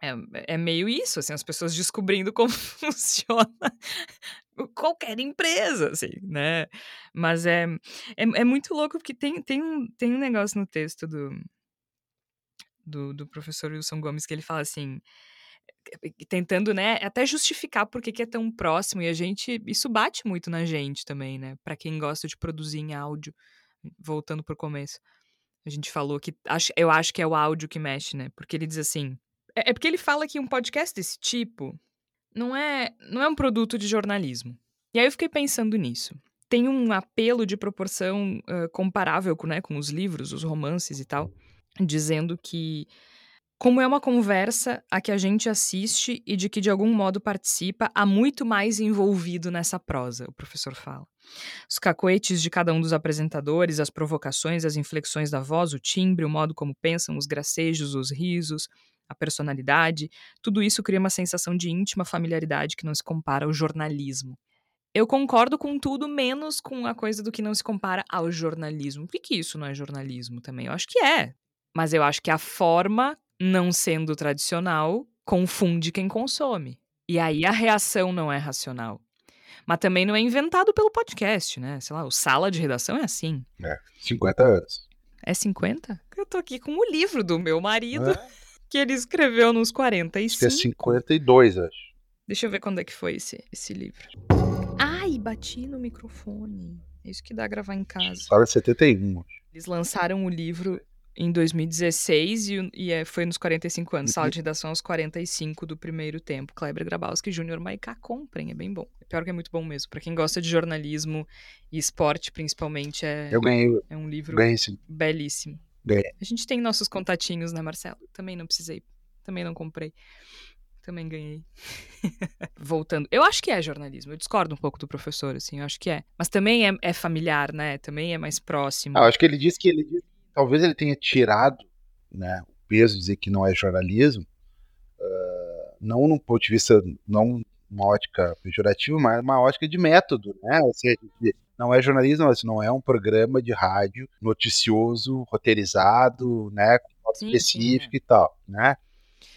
é, é meio isso, assim, as pessoas descobrindo como funciona qualquer empresa, assim, né? Mas é, é, é muito louco porque tem, tem, um, tem um negócio no texto do, do, do professor Wilson Gomes que ele fala assim, tentando, né, até justificar por que é tão próximo e a gente, isso bate muito na gente também, né, Pra quem gosta de produzir em áudio, voltando pro começo. A gente falou que, acho, eu acho que é o áudio que mexe, né, porque ele diz assim, É, é porque ele fala que um podcast desse tipo não é, não é um produto de jornalismo. E aí eu fiquei pensando nisso. Tem um apelo de proporção uh, comparável com, né, com os livros, os romances e tal, dizendo que como é uma conversa a que a gente assiste e de que de algum modo participa, há muito mais envolvido nessa prosa, o professor fala. Os cacoetes de cada um dos apresentadores, as provocações, as inflexões da voz, o timbre, o modo como pensam, os gracejos, os risos, a personalidade, tudo isso cria uma sensação de íntima familiaridade que não se compara ao jornalismo. Eu concordo com tudo, menos com a coisa do que não se compara ao jornalismo. Por que isso não é jornalismo também? Eu acho que é. Mas eu acho que a forma não sendo tradicional, confunde quem consome. E aí a reação não é racional. Mas também não é inventado pelo podcast, né? Sei lá, o sala de redação é assim. É, 50 anos. É 50? Eu tô aqui com o livro do meu marido, é. Que ele escreveu nos 45. Acho que é 52, acho. Deixa eu ver quando é que foi esse, esse livro. Ai, bati no microfone. É isso que dá gravar em casa. Sala 71. Eles lançaram o livro em 2016 e, e é, foi nos 45 anos. Sala uhum. de redação aos 45 do primeiro tempo. Kleber Grabowski Júnior Maiká, comprem, é bem bom. É pior que é muito bom mesmo. Para quem gosta de jornalismo e esporte, principalmente, é, Eu ganhei, é um livro ganhei, sim. belíssimo. Ganhei. A gente tem nossos contatinhos, né, Marcelo? Também não precisei, também não comprei. Também ganhei. Voltando. Eu acho que é jornalismo. Eu discordo um pouco do professor, assim. Eu acho que é. Mas também é, é familiar, né? Também é mais próximo. Ah, acho que ele disse que ele talvez ele tenha tirado né, o peso de dizer que não é jornalismo, uh, não num ponto de vista, não uma ótica pejorativa, mas uma ótica de método, né? Ou seja, não é jornalismo, mas não é um programa de rádio noticioso, roteirizado, né, com sim, específico sim, é. e tal, né?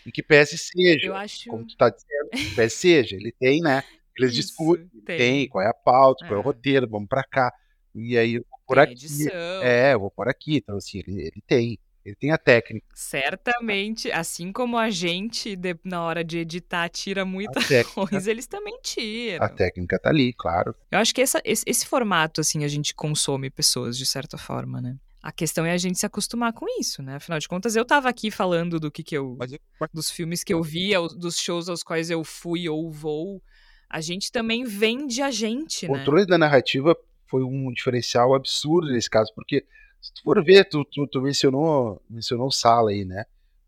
E que pese seja, acho... como tu está dizendo, que pese seja, ele tem, né? Eles Isso, discutem, tem. tem. qual é a pauta, é. qual é o é. roteiro, vamos para cá. E aí por tem aqui. Edição. É, eu vou por aqui. Então, assim, ele, ele tem. Ele tem a técnica. Certamente, assim como a gente, de, na hora de editar, tira muita coisa, eles também tiram. A técnica tá ali, claro. Eu acho que essa, esse, esse, formato, assim, a gente consome pessoas, de certa forma, né? A questão é a gente se acostumar com isso, né? Afinal de contas, eu tava aqui falando do que que eu... eu... Dos filmes que eu vi, dos shows aos quais eu fui ou vou. A gente também vende a gente, o né? O controle da narrativa foi um diferencial absurdo nesse caso, porque se tu for ver, tu, tu, tu mencionou, mencionou o Sala aí, né?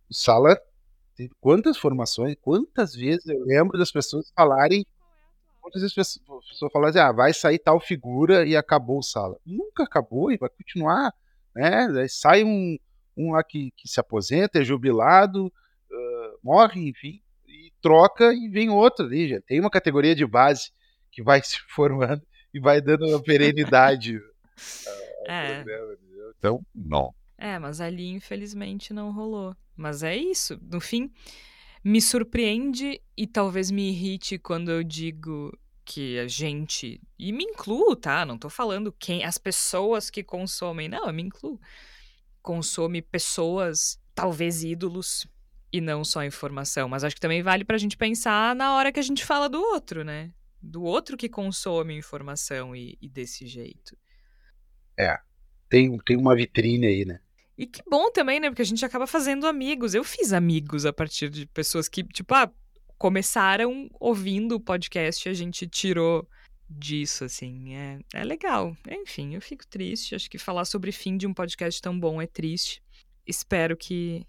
O Sala teve quantas formações, quantas vezes eu lembro das pessoas falarem, quantas vezes as pessoas falam assim, ah, vai sair tal figura e acabou o Sala. Nunca acabou e vai continuar, né? Sai um, um lá que, que se aposenta, é jubilado, uh, morre, enfim, e troca e vem outro ali, já tem uma categoria de base que vai se formando e vai dando uma perenidade. é. Então, não. É, mas ali infelizmente não rolou. Mas é isso. No fim, me surpreende e talvez me irrite quando eu digo que a gente, e me incluo, tá? Não tô falando quem, as pessoas que consomem, não, eu me incluo. Consome pessoas, talvez ídolos, e não só informação. Mas acho que também vale pra gente pensar na hora que a gente fala do outro, né? do outro que consome informação e, e desse jeito. É, tem, tem uma vitrine aí, né? E que bom também, né? Porque a gente acaba fazendo amigos. Eu fiz amigos a partir de pessoas que, tipo, ah, começaram ouvindo o podcast e a gente tirou disso, assim. É, é legal. Enfim, eu fico triste. Acho que falar sobre fim de um podcast tão bom é triste. Espero que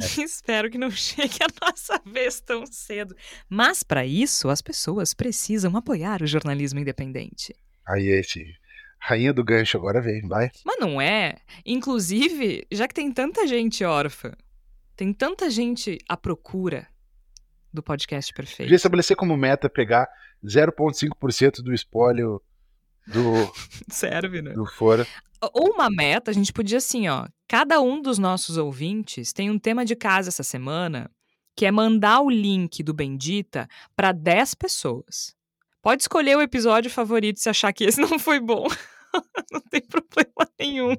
é. Espero que não chegue a nossa vez tão cedo. Mas para isso, as pessoas precisam apoiar o jornalismo independente. Aí esse rainha do gancho agora vem, vai. Mas não é. Inclusive, já que tem tanta gente órfã, tem tanta gente à procura do podcast perfeito. Podia estabelecer como meta pegar 0,5% do espólio do. Serve, né? Do fora. Ou uma meta, a gente podia assim, ó. Cada um dos nossos ouvintes tem um tema de casa essa semana que é mandar o link do Bendita para 10 pessoas. Pode escolher o episódio favorito se achar que esse não foi bom. não tem problema nenhum.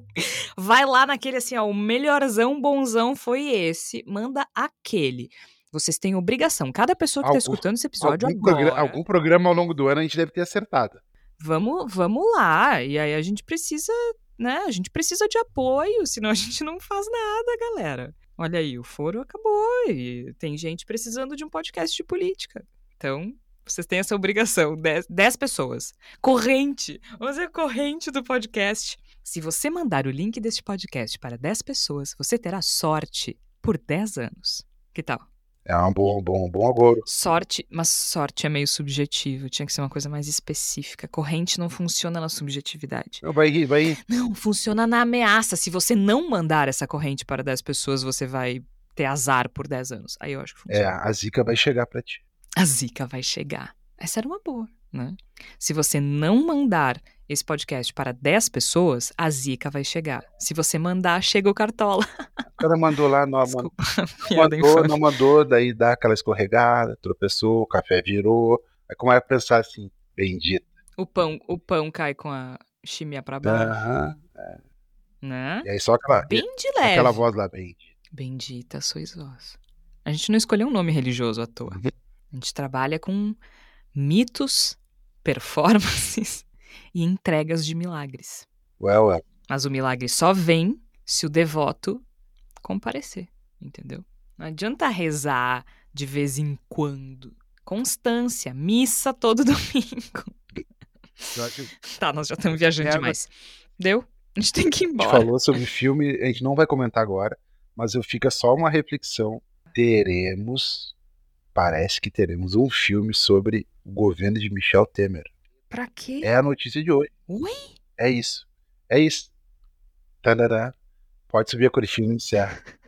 Vai lá naquele assim, ó, o melhorzão bonzão foi esse. Manda aquele. Vocês têm obrigação. Cada pessoa que está escutando esse episódio algum agora. Programa, algum programa ao longo do ano a gente deve ter acertado. Vamos, vamos lá. E aí a gente precisa né? A gente precisa de apoio, senão a gente não faz nada, galera. Olha aí, o foro acabou e tem gente precisando de um podcast de política. Então, vocês têm essa obrigação. 10 pessoas. Corrente. Vamos dizer corrente do podcast. Se você mandar o link deste podcast para 10 pessoas, você terá sorte por 10 anos. Que tal? É um bom, bom, bom agouro. Sorte, mas sorte é meio subjetivo. Tinha que ser uma coisa mais específica. Corrente não funciona na subjetividade. Vai ir, vai ir. Não, funciona na ameaça. Se você não mandar essa corrente para 10 pessoas, você vai ter azar por 10 anos. Aí eu acho que funciona. É, a zica vai chegar para ti. A zica vai chegar. Essa era uma boa, né? Se você não mandar esse podcast para 10 pessoas, a zica vai chegar. Se você mandar, chega o cartola. O cara mandou lá, não, Desculpa, mandou, não mandou, daí dá aquela escorregada, tropeçou, o café virou. Aí como é pensar assim, bendito. O pão, o pão cai com a chimia para baixo. Aham. É. Né? E aí só aquela, Bem de leve. aquela voz lá, bendita. Bendita sois vós. A gente não escolheu um nome religioso à toa. A gente trabalha com mitos, performances e entregas de milagres. Well, well. Mas o milagre só vem se o devoto comparecer, entendeu? Não adianta rezar de vez em quando. Constância, missa todo domingo. Tá, nós já estamos viajando demais. Deu? A gente tem que ir embora. A gente falou sobre filme, a gente não vai comentar agora, mas eu fica só uma reflexão. Teremos, parece que teremos um filme sobre o governo de Michel Temer. Pra quê? É a notícia de hoje. Ui? É isso. É isso. Tarará. Pode subir a cortina e iniciar.